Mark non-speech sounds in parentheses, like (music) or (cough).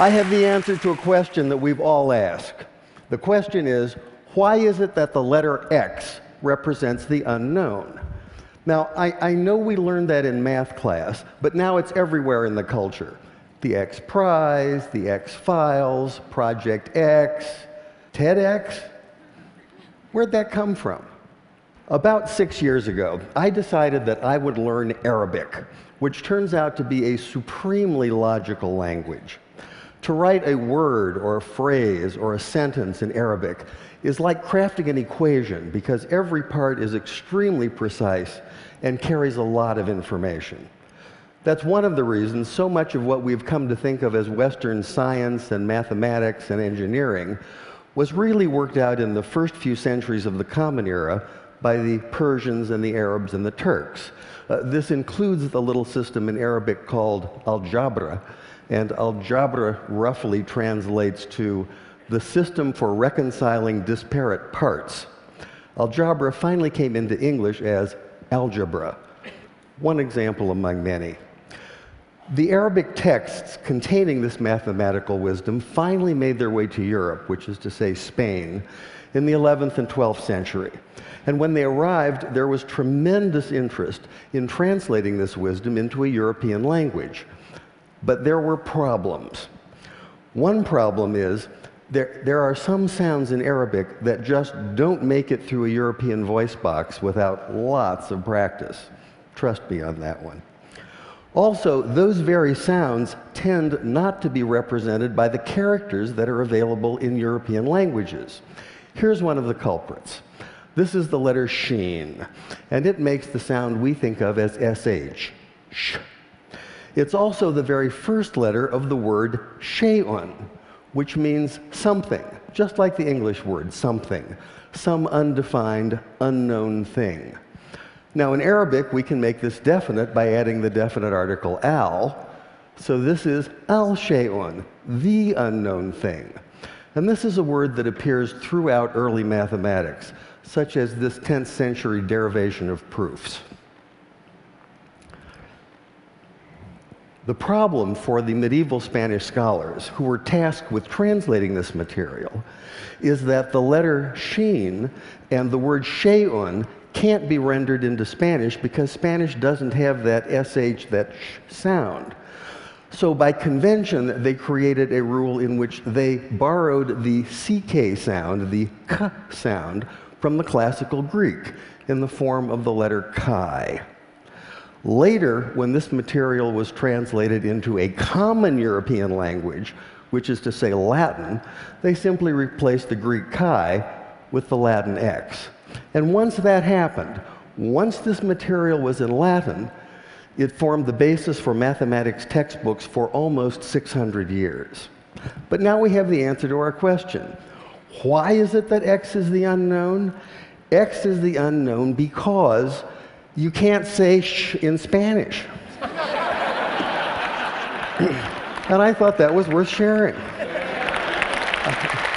I have the answer to a question that we've all asked. The question is why is it that the letter X represents the unknown? Now, I, I, know we learned that in math class, but now it's everywhere in the culture. The X Prize, the X Files, Project X, TEDx. Where'd that come from? About six years ago, I decided that I would learn Arabic, which turns out to be a supremely logical language. To write a word or a phrase or a sentence in Arabic is like crafting an equation because every part is extremely precise and carries a lot of information. That's one of the reasons so much of what we've come to think of as Western science and mathematics and engineering was really worked out in the first few centuries of the Common Era by the Persians and the Arabs and the Turks. Uh, this includes the little system in Arabic called al-jebr, and al-jebr roughly translates to the system for reconciling disparate parts. Al-jebr finally came into English as algebra, one example among many. The Arabic texts containing this mathematical wisdom finally made their way to Europe, which is to say Spain, in the 11th and 12th century. And when they arrived, there was tremendous interest in translating this wisdom into a European language. But there were problems. One problem is there, there are some sounds in Arabic that just don't make it through a European voice box without lots of practice. Trust me on that one. Also, those very sounds tend not to be represented by the characters that are available in European languages. Here's one of the culprits. This is the letter sheen, and it makes the sound we think of as sh. Sh. It's also the very first letter of the word shay'un, which means something, just like the English word something, some undefined, unknown thing. Now, in Arabic, we can make this definite by adding the definite article al. So this is al shay'un, the unknown thing. And this is a word that appears throughout early mathematics, such as this 10th century derivation of proofs. The problem for the medieval Spanish scholars who were tasked with translating this material is that the letter sheen and the word shay'un can't be rendered into Spanish because Spanish doesn't have that sh, that sh sound. So by convention, they created a rule in which they borrowed the ck sound, the k sound, from the classical Greek in the form of the letter chi. Later, when this material was translated into a common European language, which is to say Latin, they simply replaced the Greek chi with the Latin x. And once that happened, once this material was in Latin, it formed the basis for mathematics textbooks for almost 600 years. But now we have the answer to our question. Why is it that x is the unknown? x is the unknown because you can't say sh in Spanish. (laughs) and I thought that was worth sharing. (laughs)